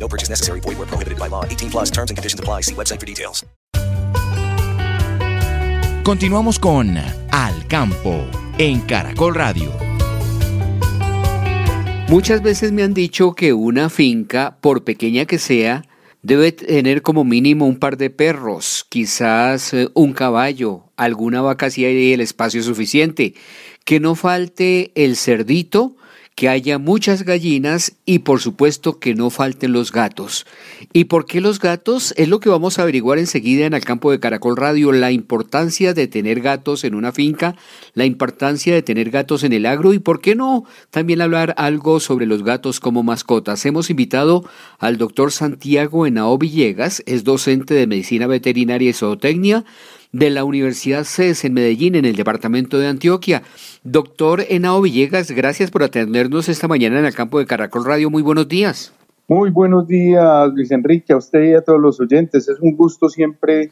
No purchase necessary. Void where prohibited by law. 18 plus terms and conditions apply. See website for details. Continuamos con Al Campo en Caracol Radio. Muchas veces me han dicho que una finca, por pequeña que sea, debe tener como mínimo un par de perros, quizás eh, un caballo, alguna vaca si hay el espacio suficiente, que no falte el cerdito que haya muchas gallinas y por supuesto que no falten los gatos. ¿Y por qué los gatos? Es lo que vamos a averiguar enseguida en el campo de Caracol Radio, la importancia de tener gatos en una finca, la importancia de tener gatos en el agro y por qué no también hablar algo sobre los gatos como mascotas. Hemos invitado al doctor Santiago Henao Villegas, es docente de medicina veterinaria y zootecnia, de la Universidad CES en Medellín, en el departamento de Antioquia. Doctor Henao Villegas, gracias por atendernos esta mañana en el campo de Caracol Radio. Muy buenos días. Muy buenos días, Luis Enrique, a usted y a todos los oyentes. Es un gusto siempre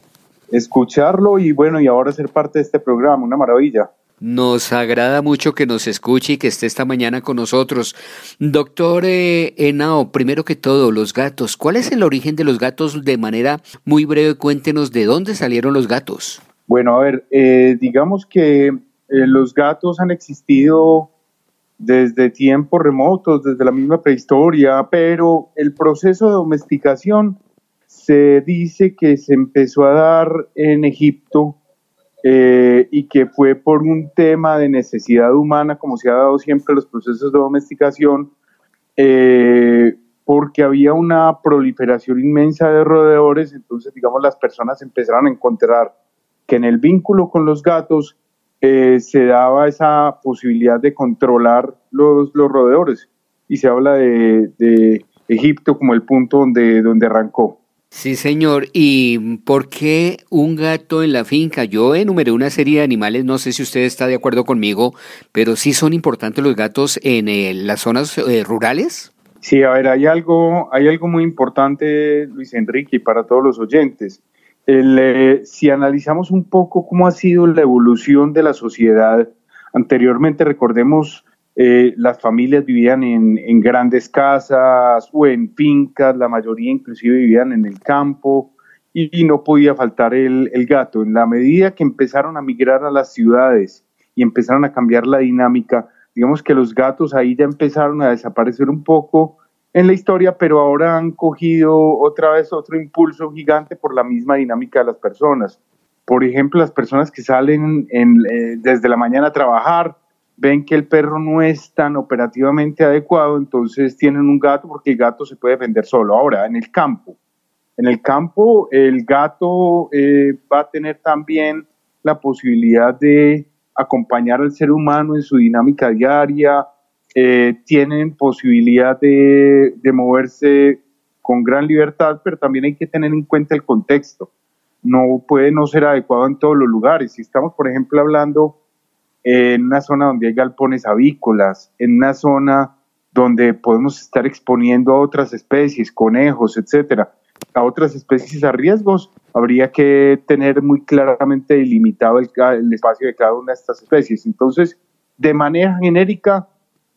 escucharlo y bueno, y ahora ser parte de este programa, una maravilla. Nos agrada mucho que nos escuche y que esté esta mañana con nosotros. Doctor eh, Henao, primero que todo, los gatos. ¿Cuál es el origen de los gatos? De manera muy breve, cuéntenos de dónde salieron los gatos. Bueno, a ver, eh, digamos que eh, los gatos han existido desde tiempos remotos, desde la misma prehistoria, pero el proceso de domesticación se dice que se empezó a dar en Egipto eh, y que fue por un tema de necesidad humana, como se ha dado siempre los procesos de domesticación, eh, porque había una proliferación inmensa de roedores, entonces, digamos, las personas empezaron a encontrar que en el vínculo con los gatos eh, se daba esa posibilidad de controlar los, los roedores, y se habla de, de Egipto como el punto donde, donde arrancó. Sí, señor. ¿Y por qué un gato en la finca? Yo enumeré una serie de animales, no sé si usted está de acuerdo conmigo, pero sí son importantes los gatos en eh, las zonas eh, rurales. Sí, a ver, hay algo, hay algo muy importante, Luis Enrique, para todos los oyentes. Eh, si analizamos un poco cómo ha sido la evolución de la sociedad, anteriormente recordemos eh, las familias vivían en, grandes casas o en fincas, la mayoría inclusive vivían en el campo y, no podía faltar el, gato. En la medida que empezaron a migrar a las ciudades y empezaron a cambiar la dinámica, digamos que los gatos ahí ya empezaron a desaparecer un poco en la historia, pero ahora han cogido otra vez otro impulso gigante por la misma dinámica de las personas. Por ejemplo, las personas que salen eh, desde la mañana a trabajar, ven que el perro no es tan operativamente adecuado, entonces tienen un gato porque el gato se puede defender solo. Ahora, en el campo, en el campo el gato eh, va a tener también la posibilidad de acompañar al ser humano en su dinámica diaria, eh, tienen posibilidad de, de moverse con gran libertad, pero también hay que tener en cuenta el contexto. No puede no ser adecuado en todos los lugares. Si estamos, por ejemplo, hablando en una zona donde hay galpones avícolas, en una zona donde podemos estar exponiendo a otras especies, conejos, etcétera, a otras especies a riesgos, habría que tener muy claramente delimitado el, espacio de cada una de estas especies. Entonces, de manera genérica,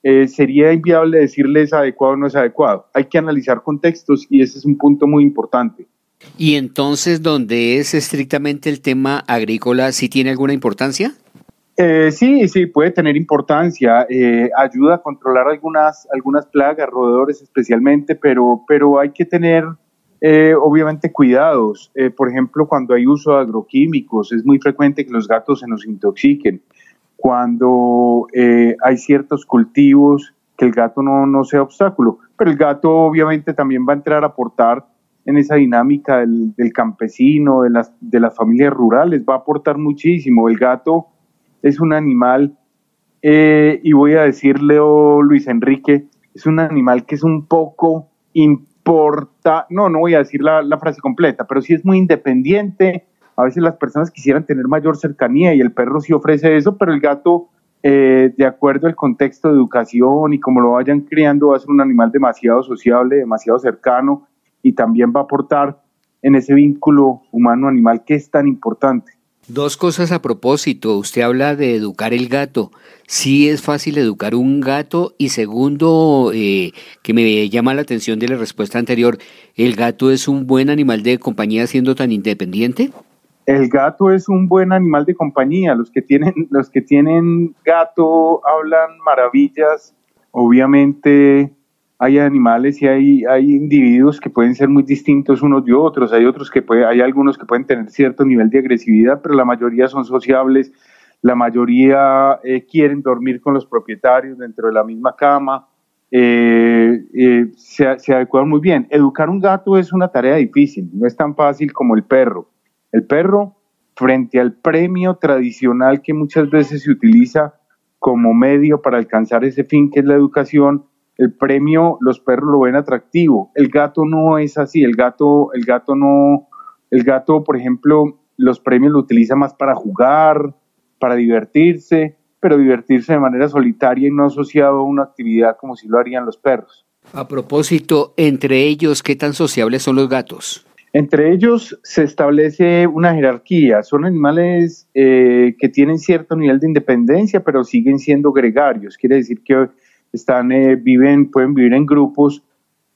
eh, sería inviable decirles adecuado o no es adecuado. Hay que analizar contextos y ese es un punto muy importante. Y entonces, donde es estrictamente el tema agrícola, ¿sí tiene alguna importancia? Eh, sí, sí, puede tener importancia. Eh, ayuda a controlar algunas, algunas plagas, roedores especialmente, pero, pero hay que tener eh, obviamente cuidados. por ejemplo, cuando hay uso de agroquímicos, es muy frecuente que los gatos se nos intoxiquen. Cuando hay ciertos cultivos, que el gato no, no sea obstáculo. Pero el gato obviamente también va a entrar a aportar en esa dinámica del, del campesino, de las, de las familias rurales, va a aportar muchísimo. El gato es un animal, eh, y voy a decirle, oh, Luis Enrique, es un animal que es un poco porta, no, no voy a decir la, la frase completa, pero sí es muy independiente. A veces las personas quisieran tener mayor cercanía y el perro sí ofrece eso, pero el gato eh, de acuerdo al contexto de educación y como lo vayan criando, va a ser un animal demasiado sociable, demasiado cercano y también va a aportar en ese vínculo humano-animal que es tan importante. Dos cosas a propósito. Usted habla de educar el gato. Sí es fácil educar un gato. Y segundo, eh, que me llama la atención de la respuesta anterior, ¿el gato es un buen animal de compañía siendo tan independiente? El gato es un buen animal de compañía. Los que tienen, los que tienen gato hablan maravillas. Obviamente hay animales y hay, individuos que pueden ser muy distintos unos de otros. Hay otros que hay algunos que pueden tener cierto nivel de agresividad, pero la mayoría son sociables. La mayoría eh, quieren dormir con los propietarios dentro de la misma cama. Eh, eh, se, se adecuan muy bien. Educar un gato es una tarea difícil, no es tan fácil como el perro. El perro, frente al premio tradicional que muchas veces se utiliza como medio para alcanzar ese fin que es la educación, el premio los perros lo ven atractivo. El gato no es así, el gato, el gato no, el gato, por ejemplo, los premios lo utiliza más para jugar, para divertirse, pero divertirse de manera solitaria y no asociado a una actividad como si lo harían los perros. A propósito, entre ellos, ¿qué tan sociables son los gatos? Entre ellos se establece una jerarquía. Son animales eh, que tienen cierto nivel de independencia, pero siguen siendo gregarios. Quiere decir que están, eh, viven, pueden vivir en grupos,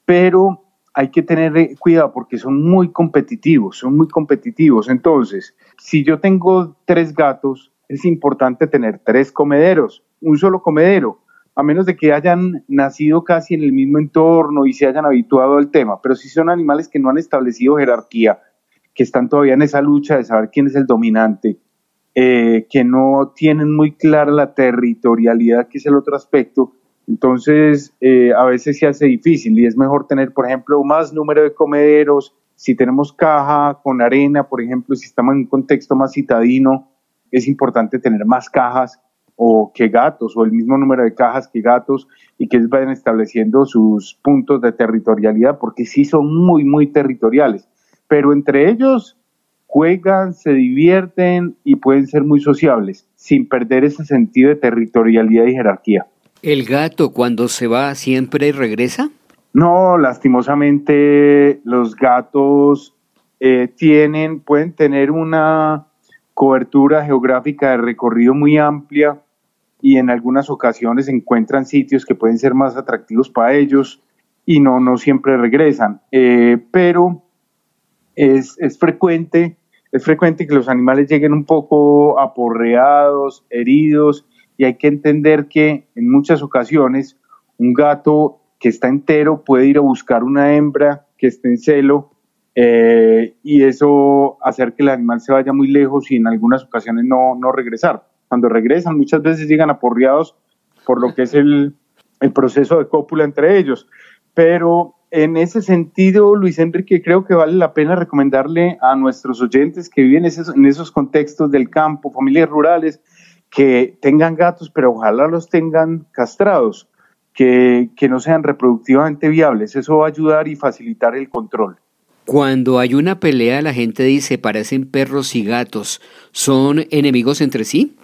pero hay que tener eh, cuidado porque son muy competitivos, son muy competitivos. Entonces, si yo tengo tres gatos, es importante tener tres comederos, un solo comedero a menos de que hayan nacido casi en el mismo entorno y se hayan habituado al tema, pero si son animales que no han establecido jerarquía, que están todavía en esa lucha de saber quién es el dominante, eh, que no tienen muy clara la territorialidad, que es el otro aspecto, entonces eh, a veces se hace difícil y es mejor tener, por ejemplo, más número de comederos, si tenemos caja con arena, por ejemplo, si estamos en un contexto más citadino, es importante tener más cajas o que gatos, o el mismo número de cajas que gatos, y que vayan estableciendo sus puntos de territorialidad, porque sí son muy, muy territoriales. Pero entre ellos juegan, se divierten y pueden ser muy sociables, sin perder ese sentido de territorialidad y jerarquía. ¿El gato cuando se va siempre regresa? No, lastimosamente los gatos eh, tienen, pueden tener una cobertura geográfica de recorrido muy amplia y en algunas ocasiones encuentran sitios que pueden ser más atractivos para ellos y no, no siempre regresan. Eh, pero es, es, frecuente, es frecuente que los animales lleguen un poco aporreados, heridos, y hay que entender que en muchas ocasiones un gato que está entero puede ir a buscar una hembra que esté en celo eh, y eso hacer que el animal se vaya muy lejos y en algunas ocasiones no, no regresar cuando regresan, muchas veces llegan aporreados por lo que es el, el proceso de cópula entre ellos. Pero en ese sentido, Luis Enrique, creo que vale la pena recomendarle a nuestros oyentes que viven esos, en esos contextos del campo, familias rurales, que tengan gatos, pero ojalá los tengan castrados, que, que no sean reproductivamente viables. Eso va a ayudar y facilitar el control. Cuando hay una pelea, la gente dice, parecen perros y gatos. ¿Son enemigos entre sí?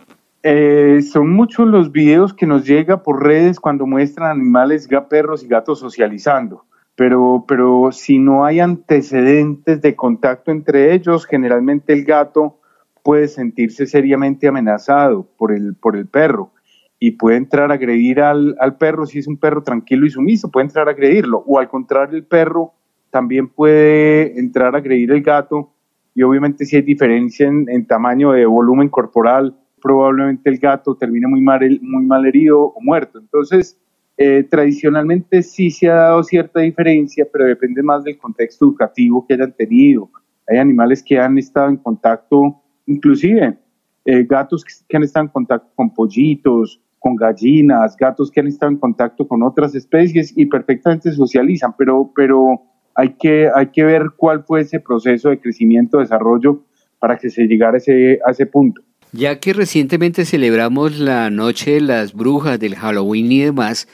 Eh, son muchos los videos que nos llega por redes cuando muestran animales, perros y gatos socializando, pero, pero si no hay antecedentes de contacto entre ellos, generalmente el gato puede sentirse seriamente amenazado por el, por el perro y puede entrar a agredir al, al perro si es un perro tranquilo y sumiso, puede entrar a agredirlo, o al contrario el perro también puede entrar a agredir al gato y obviamente si hay diferencia en, en tamaño de volumen corporal, probablemente el gato termine muy mal, muy mal herido o muerto. Entonces, eh, tradicionalmente sí se ha dado cierta diferencia, pero depende más del contexto educativo que hayan tenido. Hay animales que han estado en contacto, inclusive eh, gatos que han estado en contacto con pollitos, con gallinas, gatos que han estado en contacto con otras especies y perfectamente socializan, pero, pero hay, que, hay que ver cuál fue ese proceso de crecimiento, desarrollo para que se llegara a ese, a ese punto. Ya que recientemente celebramos la Noche de las Brujas del Halloween y demás,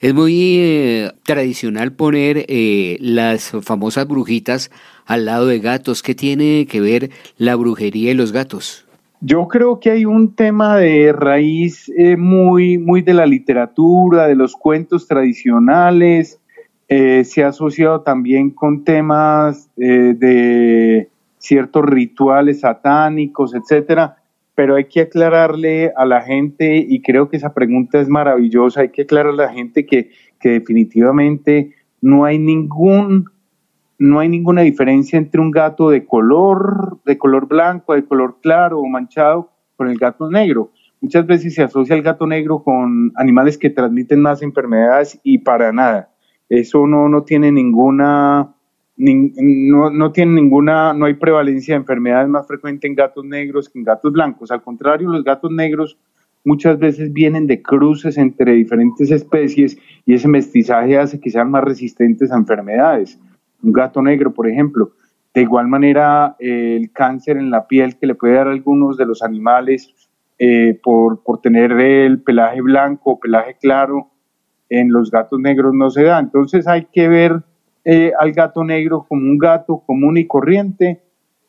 es muy eh, tradicional poner eh, las famosas brujitas al lado de gatos. ¿Qué tiene que ver la brujería y los gatos? Yo creo que hay un tema de raíz eh, muy, muy de la literatura, de los cuentos tradicionales. se ha asociado también con temas de ciertos rituales satánicos, etcétera pero hay que aclararle a la gente, y creo que esa pregunta es maravillosa, hay que aclararle a la gente que, que definitivamente no hay ningún no hay ninguna diferencia entre un gato de color, de color blanco, de color claro o manchado con el gato negro. Muchas veces se asocia el gato negro con animales que transmiten más enfermedades y para nada. Eso no, no tiene ninguna no, no tiene ninguna, no hay prevalencia de enfermedades más frecuente en gatos negros que en gatos blancos. Al contrario, los gatos negros muchas veces vienen de cruces entre diferentes especies y ese mestizaje hace que sean más resistentes a enfermedades. Un gato negro, por ejemplo. De igual manera, eh, el cáncer en la piel que le puede dar a algunos de los animales eh, por, por tener el pelaje blanco o pelaje claro, en los gatos negros no se da. Entonces hay que ver eh, al gato negro como un gato común y corriente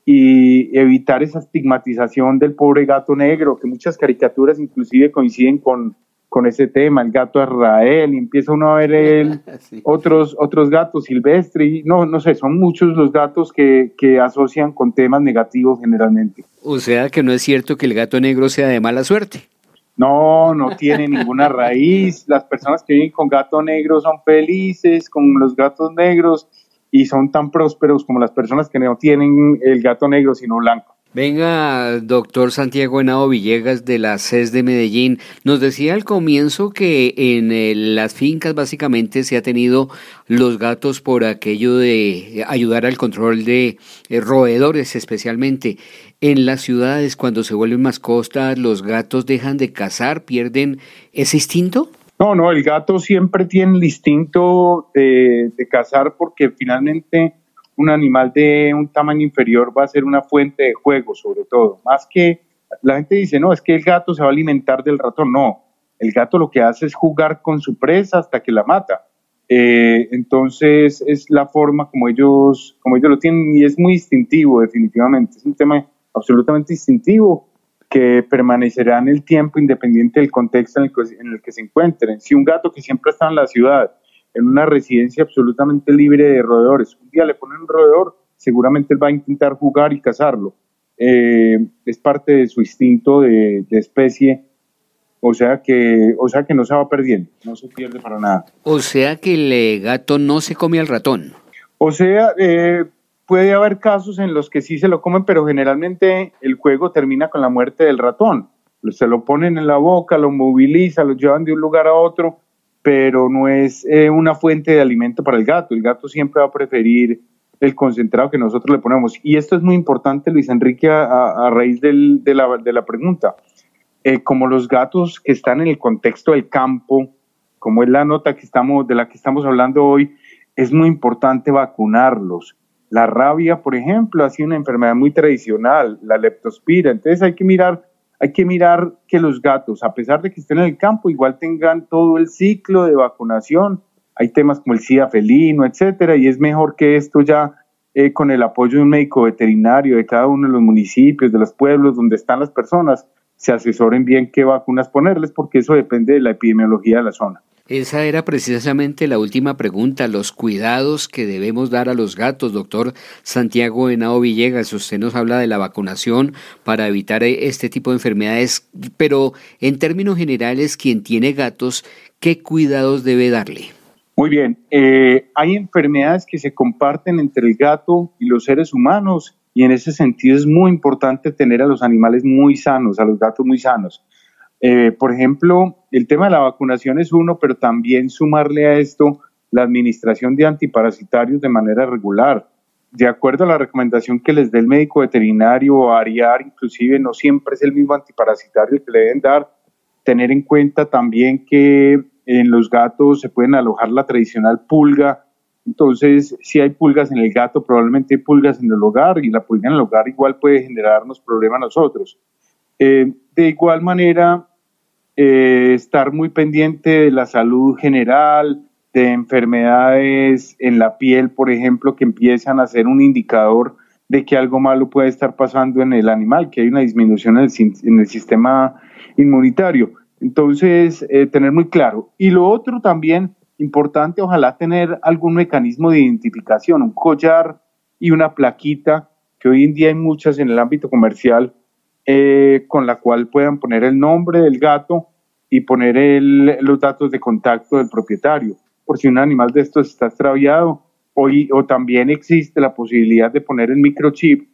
y evitar esa estigmatización del pobre gato negro, que muchas caricaturas inclusive coinciden con, con ese tema, el gato Israel, y empieza uno a ver el, otros, otros gatos silvestres, no, no sé, son muchos los gatos que, que asocian con temas negativos generalmente. O sea que no es cierto que el gato negro sea de mala suerte. No, no tiene ninguna raíz. Las personas que viven con gato negro son felices con los gatos negros y son tan prósperos como las personas que no tienen el gato negro sino blanco. Venga, doctor Santiago Henao Villegas de la CES de Medellín, nos decía al comienzo que en eh, las fincas básicamente se ha tenido los gatos por aquello de ayudar al control de eh, roedores especialmente. En las ciudades cuando se vuelven mascotas, los gatos dejan de cazar, pierden ese instinto. No, no, el gato siempre tiene el instinto de, de cazar porque finalmente un animal de un tamaño inferior va a ser una fuente de juego, sobre todo. Más que la gente dice, no, es que el gato se va a alimentar del ratón. No, el gato lo que hace es jugar con su presa hasta que la mata. Eh, entonces es la forma como ellos, como ellos lo tienen y es muy instintivo definitivamente. Es un tema absolutamente instintivo que permanecerá en el tiempo independiente del contexto en el, que, en el que se encuentren. Si un gato que siempre está en la ciudad en una residencia absolutamente libre de roedores. Un día le ponen un roedor, seguramente él va a intentar jugar y cazarlo. Eh, es parte de su instinto de, especie, o sea, que, o sea que no se va perdiendo, no se pierde para nada. O sea que el eh, gato no se come al ratón. O sea, eh, puede haber casos en los que sí se lo comen, pero generalmente el juego termina con la muerte del ratón. Se lo ponen en la boca, lo movilizan, lo llevan de un lugar a otro pero no es eh, una fuente de alimento para el gato. El gato siempre va a preferir el concentrado que nosotros le ponemos. Y esto es muy importante, Luis Enrique, a, raíz de, la, pregunta. Eh, como los gatos que están en el contexto del campo, como es la nota que estamos, de la que estamos hablando hoy, es muy importante vacunarlos. La rabia, por ejemplo, ha sido una enfermedad muy tradicional, la leptospira. Entonces hay que mirar hay que mirar que los gatos, a pesar de que estén en el campo, igual tengan todo el ciclo de vacunación. Hay temas como el SIDA felino, etcétera, y es mejor que esto ya eh, con el apoyo de un médico veterinario de cada uno de los municipios, de los pueblos donde están las personas, se asesoren bien qué vacunas ponerles, porque eso depende de la epidemiología de la zona. Esa era precisamente la última pregunta, los cuidados que debemos dar a los gatos. Doctor Santiago Henao Villegas, usted nos habla de la vacunación para evitar este tipo de enfermedades, pero en términos generales, quien tiene gatos, ¿qué cuidados debe darle? Muy bien, eh, hay enfermedades que se comparten entre el gato y los seres humanos y en ese sentido es muy importante tener a los animales muy sanos, a los gatos muy sanos. Eh, por ejemplo, el tema de la vacunación es uno, pero también sumarle a esto la administración de antiparasitarios de manera regular. De acuerdo a la recomendación que les dé el médico veterinario o ARIAR, inclusive no siempre es el mismo antiparasitario que le deben dar. Tener en cuenta también que en los gatos se pueden alojar la tradicional pulga. Entonces, si hay pulgas en el gato, probablemente hay pulgas en el hogar y la pulga en el hogar igual puede generarnos problemas a nosotros. Eh, de igual manera, eh, estar muy pendiente de la salud general, de enfermedades en la piel, por ejemplo, que empiezan a ser un indicador de que algo malo puede estar pasando en el animal, que hay una disminución en el, sistema inmunitario. Entonces, eh, tener muy claro. Y lo otro también importante, ojalá tener algún mecanismo de identificación, un collar y una plaquita, que hoy en día hay muchas en el ámbito comercial, eh, con la cual puedan poner el nombre del gato y poner los datos de contacto del propietario. Por si un animal de estos está extraviado, o también existe la posibilidad de poner el microchip,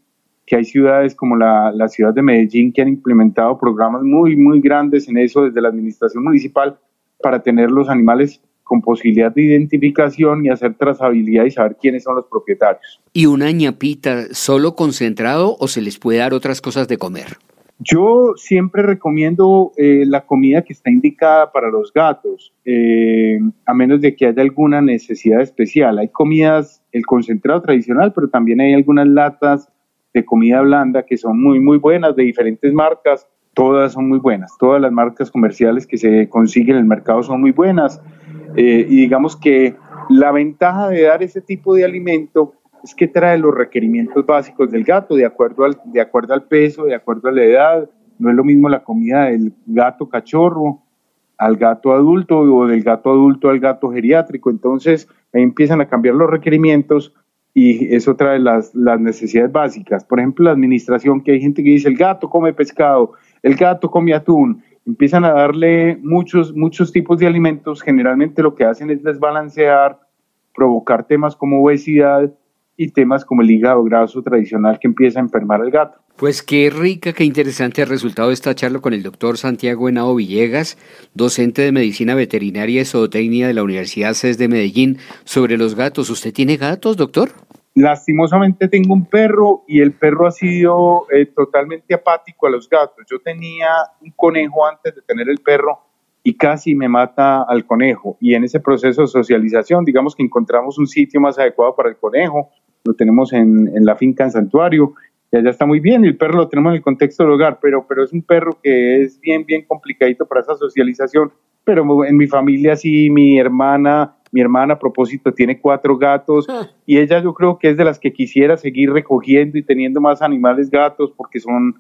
que hay ciudades como la, la ciudad de Medellín que han implementado programas muy, muy grandes en eso desde la administración municipal para tener los animales con posibilidad de identificación y hacer trazabilidad y saber quiénes son los propietarios. ¿Y una ñapita solo concentrado o se les puede dar otras cosas de comer? Yo siempre recomiendo eh, la comida que está indicada para los gatos, eh, a menos de que haya alguna necesidad especial. Hay comidas, el concentrado tradicional, pero también hay algunas latas de comida blanda que son muy, muy buenas, de diferentes marcas. Todas son muy buenas. Todas las marcas comerciales que se consiguen en el mercado son muy buenas. Eh, y digamos que la ventaja de dar ese tipo de alimento es que trae los requerimientos básicos del gato de acuerdo al, de acuerdo al peso, de acuerdo a la edad. No es lo mismo la comida del gato cachorro al gato adulto o del gato adulto al gato geriátrico. Entonces ahí empiezan a cambiar los requerimientos y eso trae las, las necesidades básicas. Por ejemplo, la administración, que hay gente que dice el gato come pescado, el gato come atún. Empiezan a darle muchos, muchos tipos de alimentos. Generalmente lo que hacen es desbalancear, provocar temas como obesidad y temas como el hígado graso tradicional que empieza a enfermar al gato. Pues qué rica, qué interesante el resultado de esta charla con el doctor Santiago Henao Villegas, docente de Medicina Veterinaria y Zootecnia de la Universidad CES de Medellín, sobre los gatos. ¿Usted tiene gatos, doctor? Lastimosamente tengo un perro y el perro ha sido eh, totalmente apático a los gatos. Yo tenía un conejo antes de tener el perro y casi me mata al conejo. Y en ese proceso de socialización, digamos que encontramos un sitio más adecuado para el conejo, lo tenemos en, en, la finca en Santuario, y allá está muy bien, y el perro lo tenemos en el contexto del hogar, pero, pero es un perro que es bien, bien complicadito para esa socialización, pero en mi familia sí, mi hermana, mi hermana a propósito tiene cuatro gatos, ah. y ella yo creo que es de las que quisiera seguir recogiendo y teniendo más animales gatos, porque son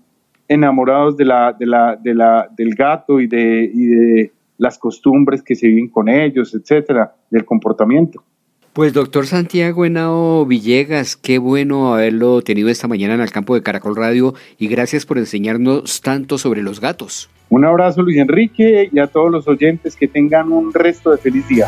enamorados de la, de la, de la, del gato y de, y de las costumbres que se viven con ellos, etcétera, del comportamiento. Pues doctor Santiago Henao Villegas, qué bueno haberlo tenido esta mañana en el campo de Caracol Radio y gracias por enseñarnos tanto sobre los gatos. Un abrazo Luis Enrique y a todos los oyentes que tengan un resto de feliz día.